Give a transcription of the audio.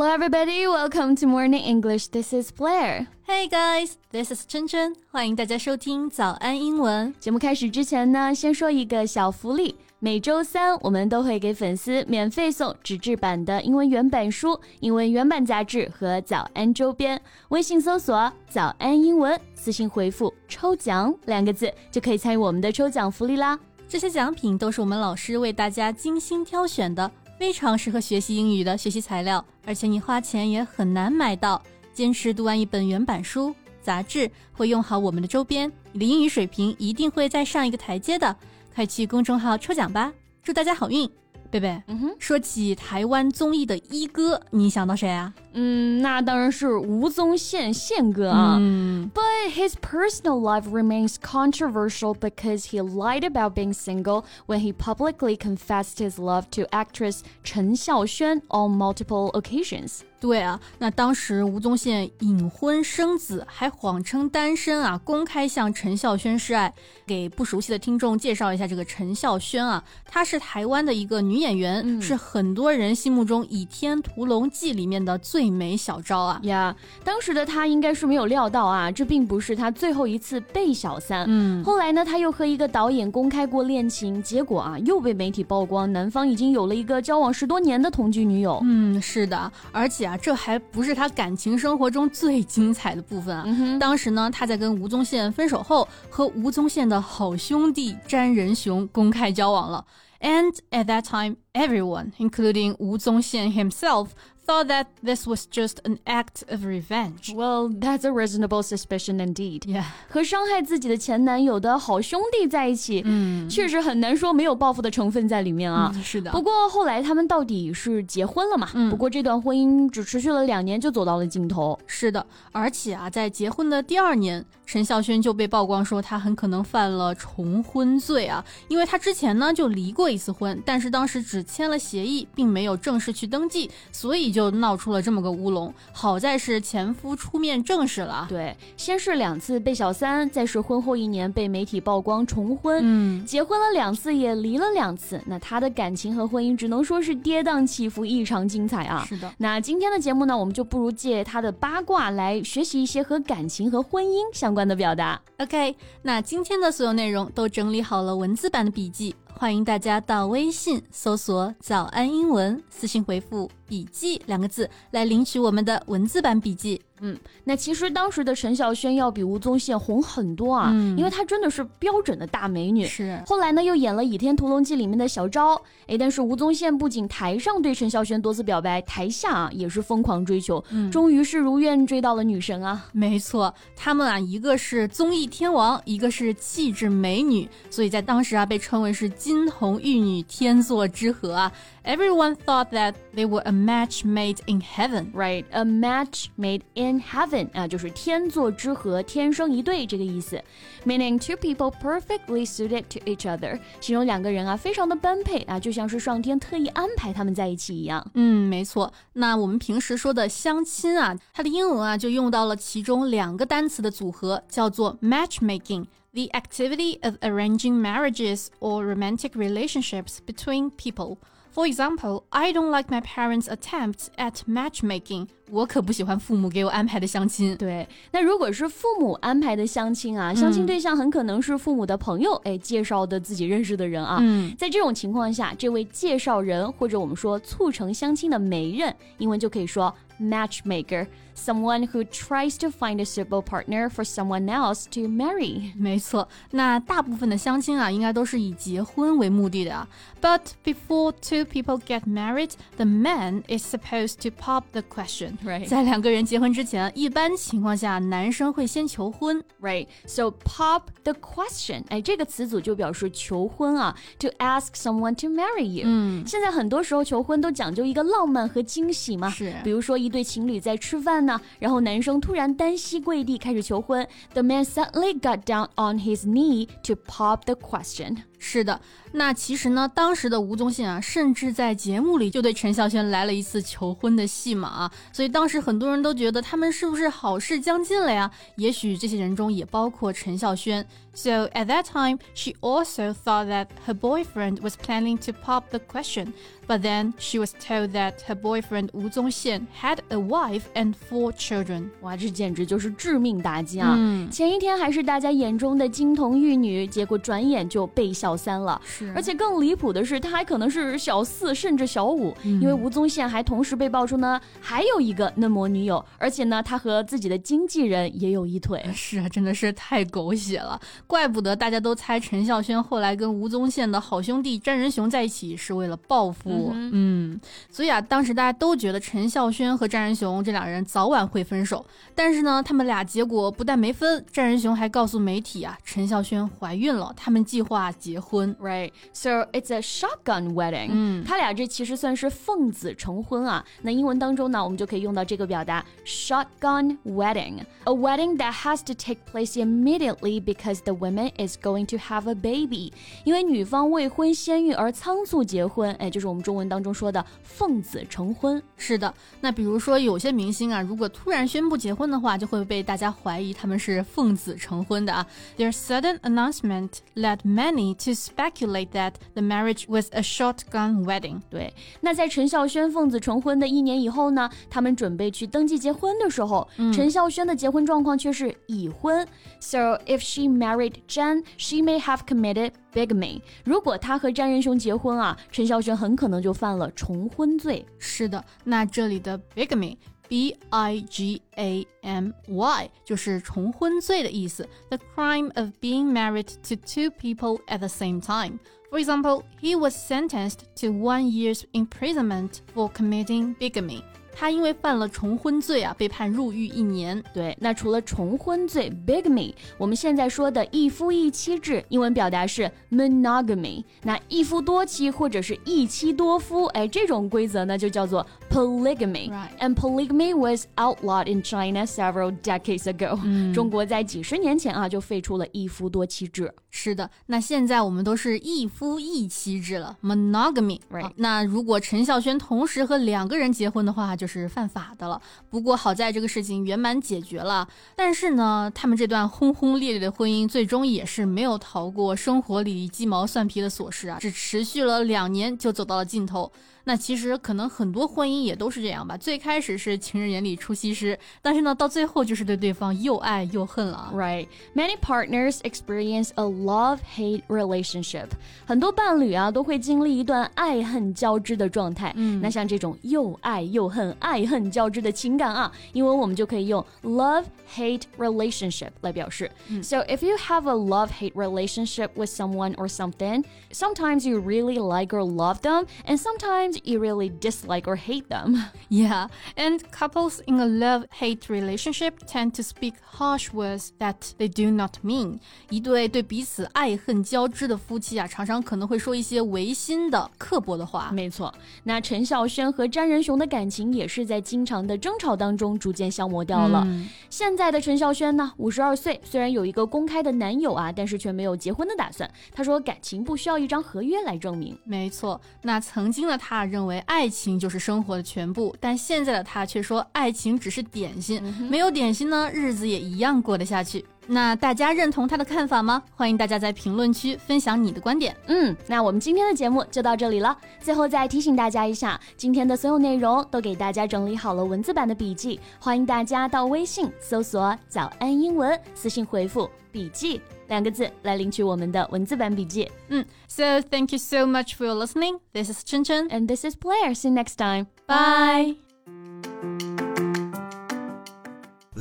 Hello, everybody. Welcome to Morning English. This is Blair. Hey guys, this is 真真。欢迎大家收听早安英文节目。开始之前呢，先说一个小福利。每周三，我们都会给粉丝免费送纸质版的英文原版书、英文原版杂志和早安周边。微信搜索“早安英文”，私信回复“抽奖”两个字，就可以参与我们的抽奖福利啦。这些奖品都是我们老师为大家精心挑选的，非常适合学习英语的学习材料，而且你花钱也很难买到。坚持读完一本原版书、杂志，会用好我们的周边，你的英语水平一定会再上一个台阶的。快去公众号抽奖吧！祝大家好运，贝贝。嗯哼，说起台湾综艺的一哥，你想到谁啊？嗯，那当然是吴宗宪宪哥啊。嗯 But his personal life remains controversial because he lied about being single when he publicly confessed his love to actress Chen Xiaoxuan on multiple occasions. 对啊，那当时吴宗宪隐婚生子，还谎称单身啊，公开向陈孝萱示爱。给不熟悉的听众介绍一下，这个陈孝萱啊，她是台湾的一个女演员，嗯是很多人心目中《倚天屠龙记》里面的最美小昭啊。呀、当时的她应该是没有料到啊，这并不是她最后一次被小三。嗯，后来呢，她又和一个导演公开过恋情，结果啊，又被媒体曝光，男方已经有了一个交往十多年的同居女友。嗯，是的，而且啊，这还不是他感情生活中最精彩的部分啊。嗯，当时呢，他在跟吴宗宪分手后，和吴宗宪的好兄弟詹仁雄公开交往了。And at that time, everyone, including Wu Zongxian himself, thought that this was just an act of revenge. Well, that's a reasonable suspicion indeed. Yeah. 和伤害自己的前男友的好兄弟在一起，嗯，确实很难说没有报复的成分在里面啊。嗯是的。不过后来他们到底是结婚了嘛？嗯不过这段婚姻只持续了两年就走到了尽头。是的，而且啊，在结婚的第二年，陈孝萱就被曝光说他很可能犯了重婚罪啊，因为他之前呢就离过一次婚，但是当时只签了协议，并没有正式去登记，所以就闹出了这么个乌龙。好在是前夫出面证实了啊。对，先是两次被小三，再是婚后一年被媒体曝光重婚。嗯，结婚了两次，也离了两次，那他的感情和婚姻只能说是跌宕起伏，异常精彩啊！是的。那今天的节目呢，我们就不如借他的八卦来学习一些和感情和婚姻相关的表达。OK，那今天的所有内容都整理好了文字版的笔记，欢迎大家到微信搜索“早安英文”，私信回复“笔记”两个字来领取我们的文字版笔记。嗯，那其实当时的陈小萱要比吴宗宪红很多啊，嗯因为她真的是标准的大美女。是，后来呢，又演了《倚天屠龙记》里面的小昭，哎，但是吴宗宪不仅台上对陈小萱多次表白，台下啊也是疯狂追求，嗯终于是如愿追到了女神啊。没错，他们啊，一个是综艺天王，一个是气质美女，所以在当时啊，被称为是金童玉女天作之合啊。Everyone thought that they were a match made in heaven. Right, a match made in heaven 啊，就是天作之合，天生一对这个意思，meaning two people perfectly suited to each other，形容两个人啊非常的般配啊，就像是上天特意安排他们在一起一样。嗯，没错。那我们平时说的相亲啊，它的英文啊就用到了其中两个单词的组合，叫做 matchmaking。The activity of arranging marriages or romantic relationships between people. For example, I don't like my parents' attempts at matchmaking. 我可不喜欢父母给我安排的相亲。对，那如果是父母安排的相亲啊，相亲对象很可能是父母的朋友，哎，介绍的自己认识的人啊。嗯，在这种情况下，这位介绍人或者我们说促成相亲的媒人，英文就可以说 matchmaker，someone who tries to find a suitable partner for someone else to marry。没错，那大部分的相亲啊，应该都是以结婚为目的的啊。But before two people get married, the man is supposed to pop the question. Right. 在两个人结婚之前，一般情况下，男生会先求婚。 Right, so pop the question，哎，这个词组就表示求婚啊，to ask someone to marry you。嗯，现在很多时候求婚都讲究一个浪漫和惊喜嘛，是比如说一对情侣在吃饭呢，然后男生突然单膝跪地开始求婚，the man suddenly got down on his knee to pop the question。 是的，那其实呢，当时的吴宗宪啊，甚至在节目里就对陈孝萱来了一次求婚的戏码啊，所以当时很多人都觉得他们是不是好事将近了呀？也许这些人中也包括陈孝萱。So at that time, she also thought that her boyfriend was planning to pop the question. But then she was told that her boyfriend Wu Zongxian had a wife and four children. 哇，这简直就是致命打击啊！嗯、前一天还是大家眼中的金童玉女，结果转眼就被小三了。是，而且更离谱的是，他还可能是小四甚至小五，嗯、因为吴宗宪还同时被爆出呢还有一个嫩模女友，而且呢他和自己的经纪人也有一腿。是啊，真的是太狗血了，怪不得大家都猜陈孝萱后来跟吴宗宪的好兄弟詹仁雄在一起是为了报复。嗯，所以啊，当时大家都觉得陈孝萱和詹仁雄这两人早晚会分手。但是呢，他们俩结果不但没分，詹仁雄还告诉媒体啊，陈孝萱怀孕了，他们计划结婚。Right, so it's a shotgun wedding。嗯，他俩这其实算是奉子成婚啊。那英文当中呢，我们就可以用到这个表达 shotgun wedding，a wedding that has to take place immediately because the woman is going to have a baby。因为女方未婚先孕而仓促结婚，哎，就是我们中文当中。说的奉子成婚，是的。那比如说有些明星啊，如果突然宣布结婚的话，就会被大家怀疑他们是奉子成婚的啊。Their sudden announcement led many to speculate that the marriage was a shotgun wedding。对，那在陈孝萱奉子成婚的一年以后呢，他们准备去登记结婚的时候，陈孝萱的结婚状况却是已婚。So if she married Zhang, she may have committed bigamy。如果她和詹仁雄结婚啊，陈孝萱很可能就犯了重婚罪。是的，那这里的 bigamy。B I G A M Y 就是重婚罪的意思，the crime of being married to two people at the same time. For example, he was sentenced to one year's imprisonment for committing bigamy. 他因为犯了重婚罪啊，被判入狱一年。对，那除了重婚罪 bigamy，我们现在说的一夫一妻制，英文表达是 monogamy。那一夫多妻或者是一妻多夫，哎，这种规则呢就叫做 polygamy。And polygamy was outlawed in China several decades ago。中国在几十年前啊就废除了一夫多妻制。是的，那现在我们都是一夫一妻制了，monogamy。Right。那如果陈孝萱同时和两个人结婚的话，就是犯法的了。不过好在这个事情圆满解决了。但是呢，他们这段轰轰烈烈的婚姻最终也是没有逃过生活里鸡毛蒜皮的琐事啊，只持续了两年就走到了尽头。那其实可能很多婚姻也都是这样吧。最开始是情人眼里出西施，但是呢，到最后就是对对方又爱又恨了。Right? Many partners experience a love-hate relationship. 很多伴侣啊都会经历一段爱恨交织的状态。嗯，那像这种又爱又恨、爱恨交织的情感啊，英文我们就可以用 love-hate relationship 来表示。So if you have a love-hate relationship with someone or something, sometimes you really like or love them, and sometimes you really dislike or hate them. Yeah, and couples in a love hate relationship tend to speak harsh words that they do not mean. 一对对彼此 爱恨交织的夫妻啊，常常可能会说一些违心的、刻薄的话。没错，那陈孝萱和詹仁雄的感情也是在经常的争吵当中逐渐消磨掉了。嗯、现在的陈孝萱呢，五十二岁，虽然有一个公开的男友啊，但是却没有结婚的打算。他说，感情不需要一张合约来证明。没错，那曾经的他。认为爱情就是生活的全部，但现在的他却说爱情只是点心，没有点心呢，日子也一样过得下去。那大家认同他的看法吗？欢迎大家在评论区分享你的观点。嗯，那我们今天的节目就到这里了。最后再提醒大家一下，今天的所有内容都给大家整理好了文字版的笔记，欢迎大家到微信搜索“早安英文”，私信回复“笔记”两个字来领取我们的文字版笔记。嗯，So thank you so much for your listening. This is Chen Chen and this is Blair. See you next time. Bye.